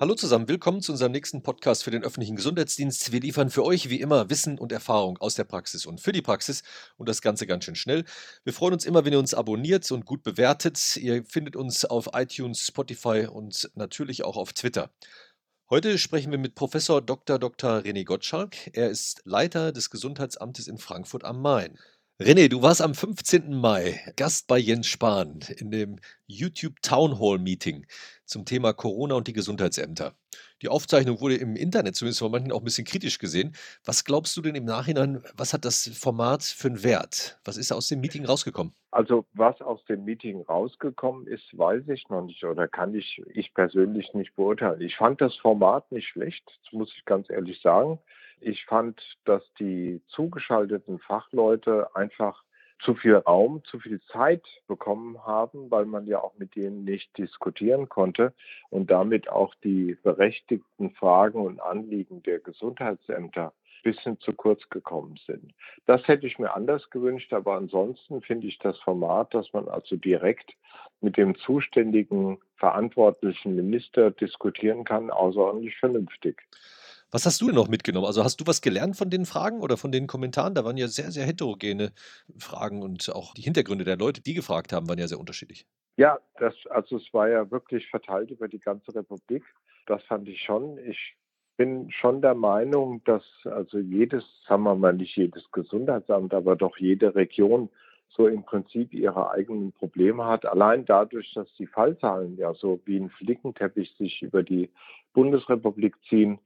Hallo zusammen, willkommen zu unserem nächsten Podcast für den öffentlichen Gesundheitsdienst. Wir liefern für euch wie immer Wissen und Erfahrung aus der Praxis und für die Praxis und das Ganze ganz schön schnell. Wir freuen uns immer, wenn ihr uns abonniert und gut bewertet. Ihr findet uns auf iTunes, Spotify und natürlich auch auf Twitter. Heute sprechen wir mit Professor Dr. Dr. René Gottschalk. Er ist Leiter des Gesundheitsamtes in Frankfurt am Main. René, du warst am 15. Mai Gast bei Jens Spahn in dem YouTube Town Hall Meeting zum Thema Corona und die Gesundheitsämter. Die Aufzeichnung wurde im Internet zumindest von manchen auch ein bisschen kritisch gesehen. Was glaubst du denn im Nachhinein, was hat das Format für einen Wert? Was ist aus dem Meeting rausgekommen? Also was aus dem Meeting rausgekommen ist, weiß ich noch nicht oder kann ich, ich persönlich nicht beurteilen. Ich fand das Format nicht schlecht, das muss ich ganz ehrlich sagen. Ich fand, dass die zugeschalteten Fachleute einfach zu viel Raum, zu viel Zeit bekommen haben, weil man ja auch mit denen nicht diskutieren konnte und damit auch die berechtigten Fragen und Anliegen der Gesundheitsämter ein bisschen zu kurz gekommen sind. Das hätte ich mir anders gewünscht, aber ansonsten finde ich das Format, dass man also direkt mit dem zuständigen verantwortlichen Minister diskutieren kann, außerordentlich vernünftig. Was hast du denn noch mitgenommen? Also hast du was gelernt von den Fragen oder von den Kommentaren? Da waren ja sehr, sehr heterogene Fragen und auch die Hintergründe der Leute, die gefragt haben, waren ja sehr unterschiedlich. Ja, das, also es war ja wirklich verteilt über die ganze Republik. Das fand ich schon. Ich bin schon der Meinung, dass also jedes, sagen wir mal nicht jedes Gesundheitsamt, aber doch jede Region so im Prinzip ihre eigenen Probleme hat. Allein dadurch, dass die Fallzahlen ja so wie ein Flickenteppich sich über die Bundesrepublik ziehen,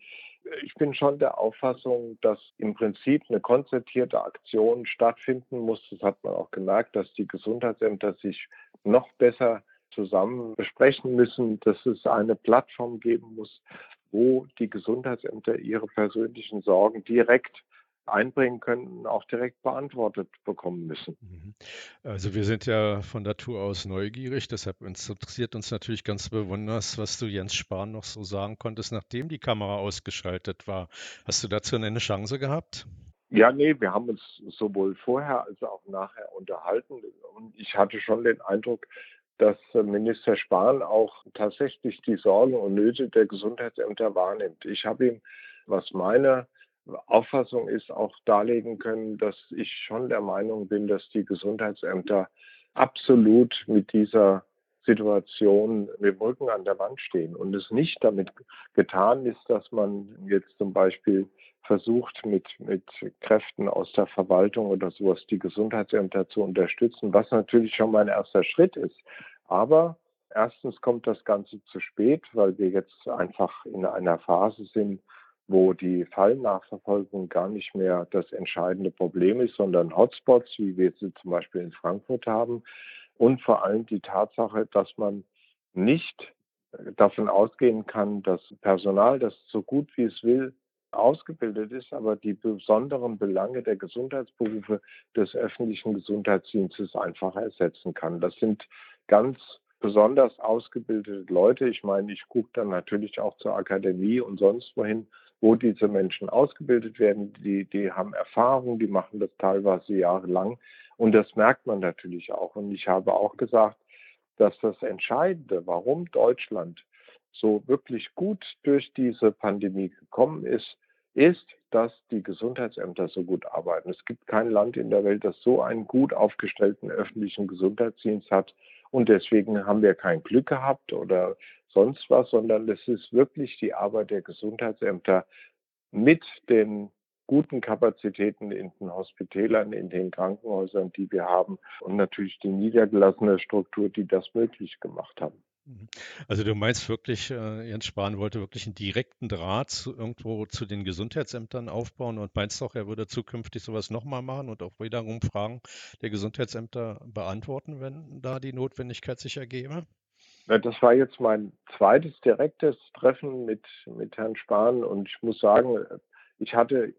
ich bin schon der Auffassung, dass im Prinzip eine konzertierte Aktion stattfinden muss. Das hat man auch gemerkt, dass die Gesundheitsämter sich noch besser zusammen besprechen müssen, dass es eine Plattform geben muss, wo die Gesundheitsämter ihre persönlichen Sorgen direkt einbringen können, auch direkt beantwortet bekommen müssen. Mhm. Also wir sind ja von Natur aus neugierig, deshalb interessiert uns natürlich ganz besonders, was du Jens Spahn noch so sagen konntest, nachdem die Kamera ausgeschaltet war. Hast du dazu eine Chance gehabt? Ja, nee, wir haben uns sowohl vorher als auch nachher unterhalten und ich hatte schon den Eindruck, dass Minister Spahn auch tatsächlich die Sorgen und Nöte der Gesundheitsämter wahrnimmt. Ich habe ihm, was meine Auffassung ist, auch darlegen können, dass ich schon der Meinung bin, dass die Gesundheitsämter absolut mit dieser Situation mit dem Rücken an der Wand stehen und es nicht damit getan ist, dass man jetzt zum Beispiel versucht, mit, mit Kräften aus der Verwaltung oder sowas die Gesundheitsämter zu unterstützen, was natürlich schon mal ein erster Schritt ist. Aber erstens kommt das Ganze zu spät, weil wir jetzt einfach in einer Phase sind, wo die Fallnachverfolgung gar nicht mehr das entscheidende Problem ist, sondern Hotspots, wie wir sie zum Beispiel in Frankfurt haben. Und vor allem die Tatsache, dass man nicht davon ausgehen kann, dass Personal, das so gut wie es will, ausgebildet ist, aber die besonderen Belange der Gesundheitsberufe des öffentlichen Gesundheitsdienstes einfach ersetzen kann. Das sind ganz besonders ausgebildete Leute. Ich meine, ich gucke dann natürlich auch zur Akademie und sonst wohin wo diese Menschen ausgebildet werden. Die, die haben Erfahrung, die machen das teilweise jahrelang. Und das merkt man natürlich auch. Und ich habe auch gesagt, dass das Entscheidende, warum Deutschland so wirklich gut durch diese Pandemie gekommen ist, ist, dass die Gesundheitsämter so gut arbeiten. Es gibt kein Land in der Welt, das so einen gut aufgestellten öffentlichen Gesundheitsdienst hat. Und deswegen haben wir kein Glück gehabt oder sonst was, sondern es ist wirklich die Arbeit der Gesundheitsämter mit den guten Kapazitäten in den Hospitälern, in den Krankenhäusern, die wir haben und natürlich die niedergelassene Struktur, die das möglich gemacht haben. Mhm. Also du meinst wirklich, äh, Jens Spahn wollte wirklich einen direkten Draht zu, irgendwo zu den Gesundheitsämtern aufbauen und meinst auch, er würde zukünftig sowas nochmal machen und auch wiederum Fragen der Gesundheitsämter beantworten, wenn da die Notwendigkeit sich ergebe? Das war jetzt mein zweites direktes Treffen mit, mit Herrn Spahn und ich muss sagen, ich hatte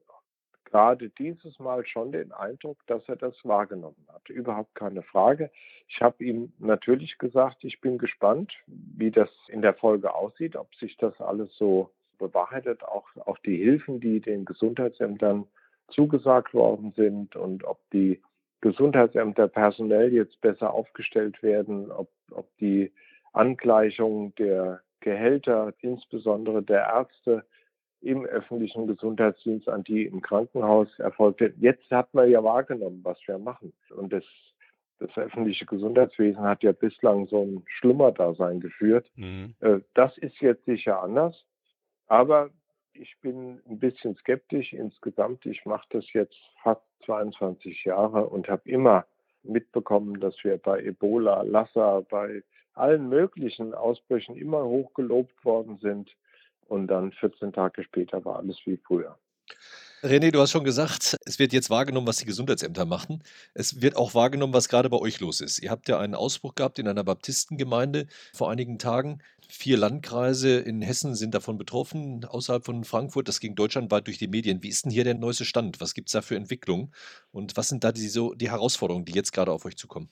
gerade dieses Mal schon den Eindruck, dass er das wahrgenommen hat. Überhaupt keine Frage. Ich habe ihm natürlich gesagt, ich bin gespannt, wie das in der Folge aussieht, ob sich das alles so bewahrheitet, auch, auch die Hilfen, die den Gesundheitsämtern zugesagt worden sind und ob die Gesundheitsämter personell jetzt besser aufgestellt werden, ob, ob die Angleichung der Gehälter, insbesondere der Ärzte im öffentlichen Gesundheitsdienst, an die im Krankenhaus erfolgt wird. Jetzt hat man ja wahrgenommen, was wir machen. Und das, das öffentliche Gesundheitswesen hat ja bislang so ein Schlummerdasein geführt. Mhm. Äh, das ist jetzt sicher anders. Aber ich bin ein bisschen skeptisch insgesamt. Ich mache das jetzt fast 22 Jahre und habe immer mitbekommen, dass wir bei Ebola, Lassa, bei allen möglichen Ausbrüchen immer hochgelobt worden sind. Und dann 14 Tage später war alles wie früher. René, du hast schon gesagt, es wird jetzt wahrgenommen, was die Gesundheitsämter machen. Es wird auch wahrgenommen, was gerade bei euch los ist. Ihr habt ja einen Ausbruch gehabt in einer Baptistengemeinde vor einigen Tagen. Vier Landkreise in Hessen sind davon betroffen, außerhalb von Frankfurt. Das ging deutschlandweit durch die Medien. Wie ist denn hier der neueste Stand? Was gibt es da für Entwicklungen? Und was sind da die, so, die Herausforderungen, die jetzt gerade auf euch zukommen?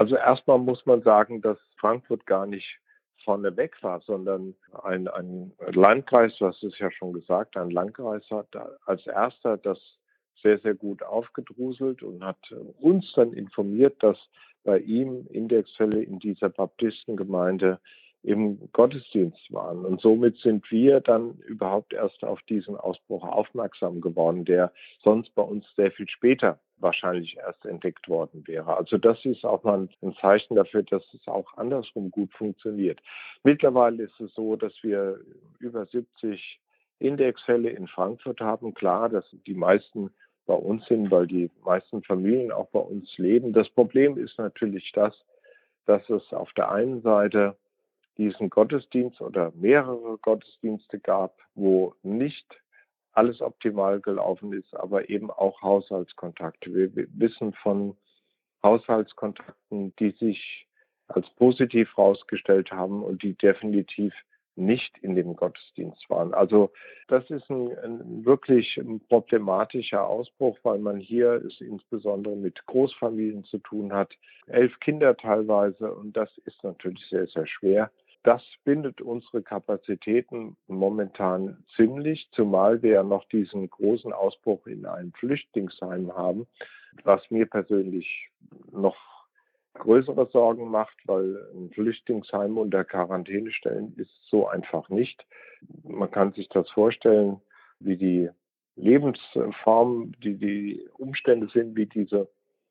Also erstmal muss man sagen, dass Frankfurt gar nicht vorne weg war, sondern ein, ein Landkreis, du hast es ja schon gesagt, ein Landkreis hat als erster das sehr, sehr gut aufgedruselt und hat uns dann informiert, dass bei ihm Indexfälle in dieser Baptistengemeinde im Gottesdienst waren. Und somit sind wir dann überhaupt erst auf diesen Ausbruch aufmerksam geworden, der sonst bei uns sehr viel später wahrscheinlich erst entdeckt worden wäre. Also das ist auch mal ein Zeichen dafür, dass es auch andersrum gut funktioniert. Mittlerweile ist es so, dass wir über 70 Indexfälle in Frankfurt haben. Klar, dass die meisten bei uns sind, weil die meisten Familien auch bei uns leben. Das Problem ist natürlich das, dass es auf der einen Seite diesen Gottesdienst oder mehrere Gottesdienste gab, wo nicht alles optimal gelaufen ist, aber eben auch Haushaltskontakte. Wir wissen von Haushaltskontakten, die sich als positiv herausgestellt haben und die definitiv nicht in dem Gottesdienst waren. Also das ist ein, ein, wirklich problematischer Ausbruch, weil man hier es insbesondere mit Großfamilien zu tun hat, elf Kinder teilweise und das ist natürlich sehr, sehr schwer. Das bindet unsere Kapazitäten momentan ziemlich, zumal wir ja noch diesen großen Ausbruch in einem Flüchtlingsheim haben, was mir persönlich noch größere Sorgen macht, weil ein Flüchtlingsheim unter Quarantäne stellen ist so einfach nicht. Man kann sich das vorstellen, wie die Lebensform, die die Umstände sind, wie diese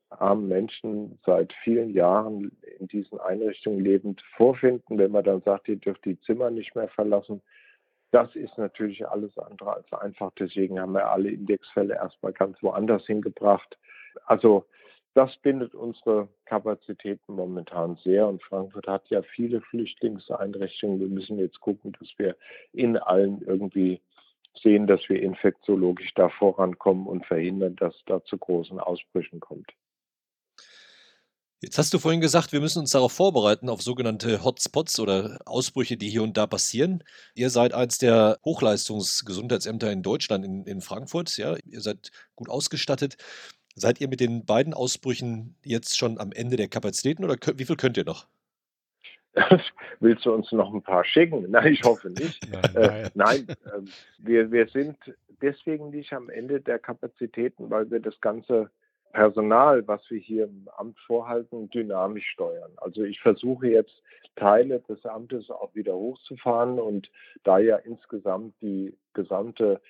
armen Menschen seit vielen Jahren in diesen Einrichtungen lebend vorfinden, wenn man dann sagt, ihr dürft die Zimmer nicht mehr verlassen. Das ist natürlich alles andere als einfach. Deswegen haben wir alle Indexfälle erstmal ganz woanders hingebracht. Also das bindet unsere Kapazitäten momentan sehr. Und Frankfurt hat ja viele Flüchtlingseinrichtungen. Wir müssen jetzt gucken, dass wir in allen irgendwie sehen, dass wir infektiologisch da vorankommen und verhindern, dass da zu großen Ausbrüchen kommt. Jetzt hast du vorhin gesagt, wir müssen uns darauf vorbereiten, auf sogenannte Hotspots oder Ausbrüche, die hier und da passieren. Ihr seid eins der Hochleistungsgesundheitsämter in Deutschland, in, in Frankfurt. Ja? Ihr seid gut ausgestattet. Seid ihr mit den beiden Ausbrüchen jetzt schon am Ende der Kapazitäten oder wie viel könnt ihr noch? Willst du uns noch ein paar schicken? Nein, ich hoffe nicht. nein, äh, nein äh, wir, wir sind deswegen nicht am Ende der Kapazitäten, weil wir das Ganze Personal, was wir hier im Amt vorhalten, dynamisch steuern. Also ich versuche jetzt Teile des Amtes auch wieder hochzufahren und da ja insgesamt die gesamte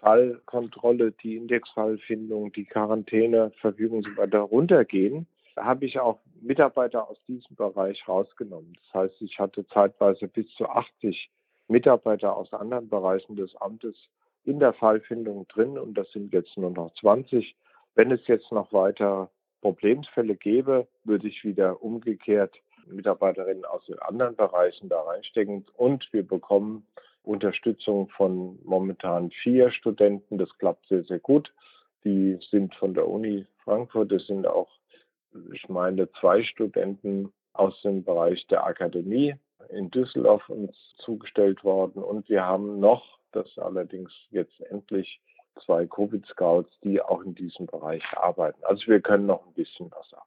Fallkontrolle, die Indexfallfindung, die Quarantäneverfügung und so weiter runtergehen, habe ich auch Mitarbeiter aus diesem Bereich rausgenommen. Das heißt, ich hatte zeitweise bis zu 80 Mitarbeiter aus anderen Bereichen des Amtes in der Fallfindung drin und das sind jetzt nur noch 20. Wenn es jetzt noch weiter Problemfälle gäbe, würde ich wieder umgekehrt Mitarbeiterinnen aus den anderen Bereichen da reinstecken und wir bekommen Unterstützung von momentan vier Studenten. Das klappt sehr, sehr gut. Die sind von der Uni Frankfurt. Es sind auch, ich meine, zwei Studenten aus dem Bereich der Akademie in Düsseldorf uns zugestellt worden. Und wir haben noch, das allerdings jetzt endlich zwei Covid-Scouts, die auch in diesem Bereich arbeiten. Also wir können noch ein bisschen was ab.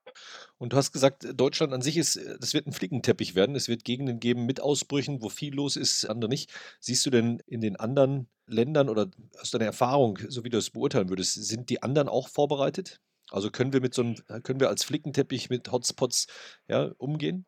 Und du hast gesagt, Deutschland an sich ist, das wird ein Flickenteppich werden. Es wird Gegenden geben mit Ausbrüchen, wo viel los ist, andere nicht. Siehst du denn in den anderen Ländern oder aus deiner Erfahrung, so wie du es beurteilen würdest, sind die anderen auch vorbereitet? Also können wir mit so einem, können wir als Flickenteppich mit Hotspots ja, umgehen?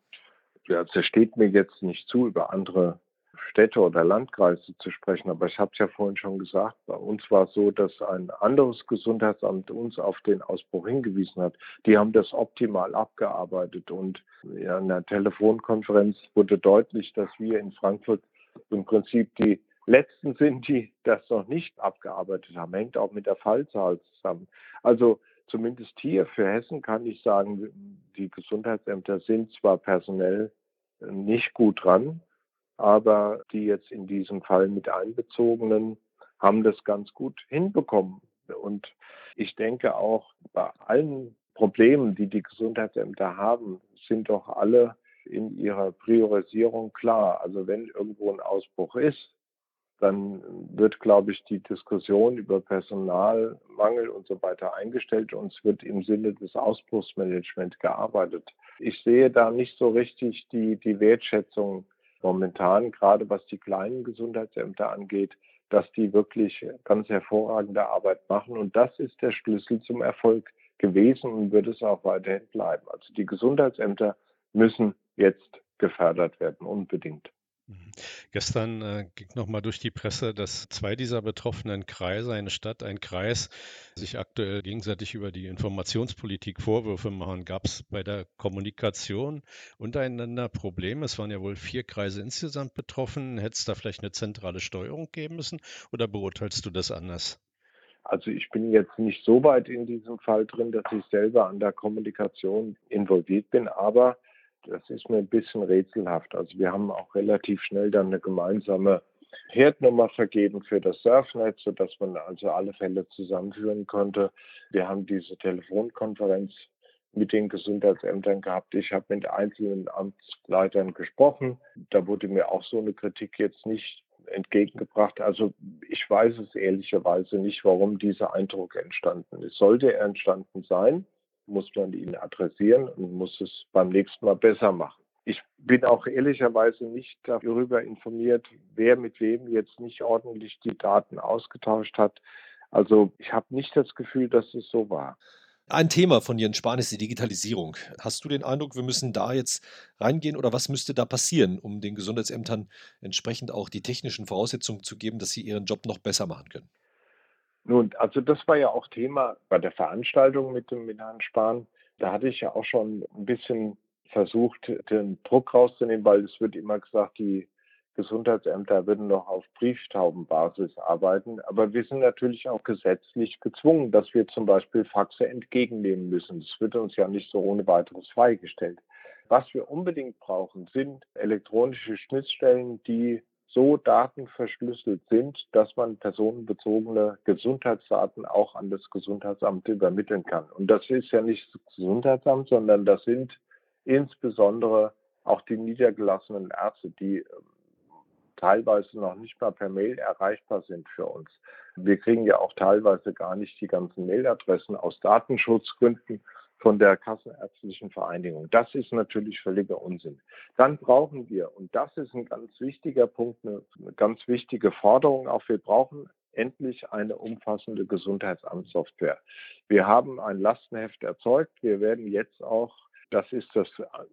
Ja, es steht mir jetzt nicht zu, über andere Städte oder Landkreise zu sprechen, aber ich habe es ja vorhin schon gesagt, bei uns war es so, dass ein anderes Gesundheitsamt uns auf den Ausbruch hingewiesen hat. Die haben das optimal abgearbeitet und in einer Telefonkonferenz wurde deutlich, dass wir in Frankfurt im Prinzip die Letzten sind, die das noch nicht abgearbeitet haben. Hängt auch mit der Fallzahl zusammen. Also zumindest hier für Hessen kann ich sagen, die Gesundheitsämter sind zwar personell nicht gut dran, aber die jetzt in diesem Fall mit einbezogenen haben das ganz gut hinbekommen. Und ich denke auch bei allen Problemen, die die Gesundheitsämter haben, sind doch alle in ihrer Priorisierung klar. Also wenn irgendwo ein Ausbruch ist, dann wird, glaube ich, die Diskussion über Personalmangel und so weiter eingestellt und es wird im Sinne des Ausbruchsmanagements gearbeitet. Ich sehe da nicht so richtig die, die Wertschätzung momentan, gerade was die kleinen Gesundheitsämter angeht, dass die wirklich ganz hervorragende Arbeit machen. Und das ist der Schlüssel zum Erfolg gewesen und wird es auch weiterhin bleiben. Also die Gesundheitsämter müssen jetzt gefördert werden, unbedingt. Mhm. Gestern äh, ging nochmal durch die Presse, dass zwei dieser betroffenen Kreise, eine Stadt, ein Kreis, sich aktuell gegenseitig über die Informationspolitik Vorwürfe machen. Gab es bei der Kommunikation untereinander Probleme? Es waren ja wohl vier Kreise insgesamt betroffen. Hätte es da vielleicht eine zentrale Steuerung geben müssen oder beurteilst du das anders? Also ich bin jetzt nicht so weit in diesem Fall drin, dass ich selber an der Kommunikation involviert bin, aber das ist mir ein bisschen rätselhaft. Also wir haben auch relativ schnell dann eine gemeinsame Herdnummer vergeben für das Surfnet, sodass man also alle Fälle zusammenführen konnte. Wir haben diese Telefonkonferenz mit den Gesundheitsämtern gehabt. Ich habe mit einzelnen Amtsleitern gesprochen. Da wurde mir auch so eine Kritik jetzt nicht entgegengebracht. Also ich weiß es ehrlicherweise nicht, warum dieser Eindruck entstanden ist. Sollte er entstanden sein, muss man ihn adressieren und muss es beim nächsten Mal besser machen. Ich bin auch ehrlicherweise nicht darüber informiert, wer mit wem jetzt nicht ordentlich die Daten ausgetauscht hat. Also ich habe nicht das Gefühl, dass es so war. Ein Thema von Jens Spahn ist die Digitalisierung. Hast du den Eindruck, wir müssen da jetzt reingehen oder was müsste da passieren, um den Gesundheitsämtern entsprechend auch die technischen Voraussetzungen zu geben, dass sie ihren Job noch besser machen können? Nun, also das war ja auch Thema bei der Veranstaltung mit dem Herrn Spahn. Da hatte ich ja auch schon ein bisschen versucht, den Druck rauszunehmen, weil es wird immer gesagt, die Gesundheitsämter würden noch auf Brieftaubenbasis arbeiten. Aber wir sind natürlich auch gesetzlich gezwungen, dass wir zum Beispiel Faxe entgegennehmen müssen. Das wird uns ja nicht so ohne weiteres freigestellt. Was wir unbedingt brauchen, sind elektronische Schnittstellen, die so datenverschlüsselt sind, dass man personenbezogene Gesundheitsdaten auch an das Gesundheitsamt übermitteln kann. Und das ist ja nicht das Gesundheitsamt, sondern das sind insbesondere auch die niedergelassenen Ärzte, die ähm, teilweise noch nicht mal per Mail erreichbar sind für uns. Wir kriegen ja auch teilweise gar nicht die ganzen Mailadressen aus Datenschutzgründen von der Kassenärztlichen Vereinigung. Das ist natürlich völliger Unsinn. Dann brauchen wir, und das ist ein ganz wichtiger Punkt, eine, eine ganz wichtige Forderung auch, wir brauchen endlich eine umfassende Gesundheitsamtssoftware. Wir haben ein Lastenheft erzeugt. Wir werden jetzt auch, das ist das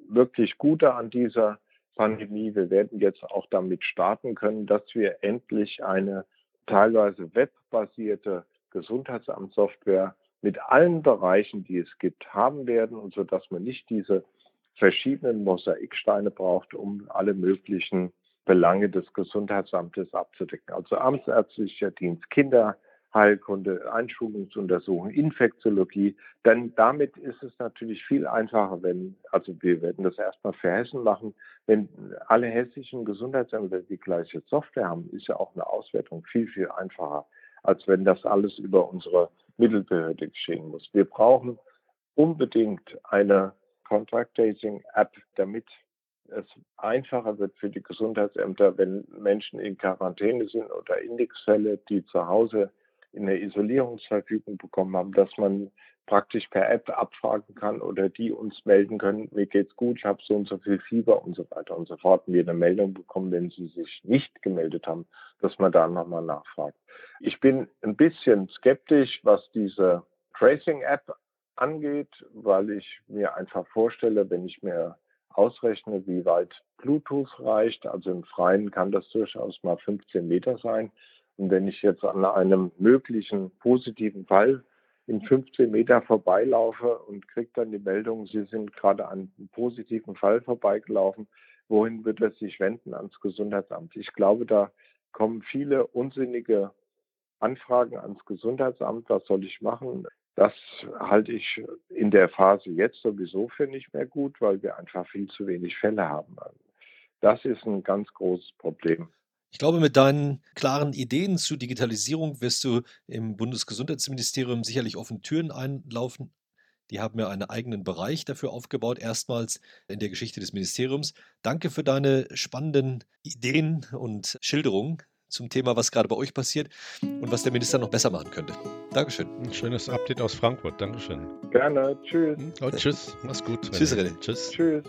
wirklich Gute an dieser Pandemie, wir werden jetzt auch damit starten können, dass wir endlich eine teilweise webbasierte Gesundheitsamtssoftware mit allen Bereichen, die es gibt, haben werden und so dass man nicht diese verschiedenen Mosaiksteine braucht, um alle möglichen Belange des Gesundheitsamtes abzudecken. Also amtsärztlicher Dienst, Kinderheilkunde, Einschulungsuntersuchung, Infektiologie. Denn damit ist es natürlich viel einfacher, wenn, also wir werden das erstmal für Hessen machen, wenn alle hessischen Gesundheitsämter die gleiche Software haben, ist ja auch eine Auswertung viel, viel einfacher, als wenn das alles über unsere Mittelbehörde geschehen muss. Wir brauchen unbedingt eine Contract Tracing App, damit es einfacher wird für die Gesundheitsämter, wenn Menschen in Quarantäne sind oder Indexfälle, die zu Hause in der Isolierungsverfügung bekommen haben, dass man praktisch per App abfragen kann oder die uns melden können, mir geht's gut, ich habe so und so viel Fieber und so weiter und so fort. Und wir eine Meldung bekommen, wenn sie sich nicht gemeldet haben, dass man da nochmal nachfragt. Ich bin ein bisschen skeptisch, was diese Tracing-App angeht, weil ich mir einfach vorstelle, wenn ich mir ausrechne, wie weit Bluetooth reicht. Also im Freien kann das durchaus mal 15 Meter sein. Und wenn ich jetzt an einem möglichen positiven Fall in 15 Meter vorbeilaufe und kriege dann die Meldung, Sie sind gerade an einem positiven Fall vorbeigelaufen, wohin wird er sich wenden ans Gesundheitsamt? Ich glaube, da kommen viele unsinnige Anfragen ans Gesundheitsamt, was soll ich machen? Das halte ich in der Phase jetzt sowieso für nicht mehr gut, weil wir einfach viel zu wenig Fälle haben. Das ist ein ganz großes Problem. Ich glaube, mit deinen klaren Ideen zur Digitalisierung wirst du im Bundesgesundheitsministerium sicherlich offene Türen einlaufen. Die haben ja einen eigenen Bereich dafür aufgebaut, erstmals in der Geschichte des Ministeriums. Danke für deine spannenden Ideen und Schilderungen zum Thema, was gerade bei euch passiert und was der Minister noch besser machen könnte. Dankeschön. Ein schönes Update aus Frankfurt. Dankeschön. Gerne. Tschüss. Und tschüss. Mach's gut. Tschüss, René. Tschüss. Tschüss.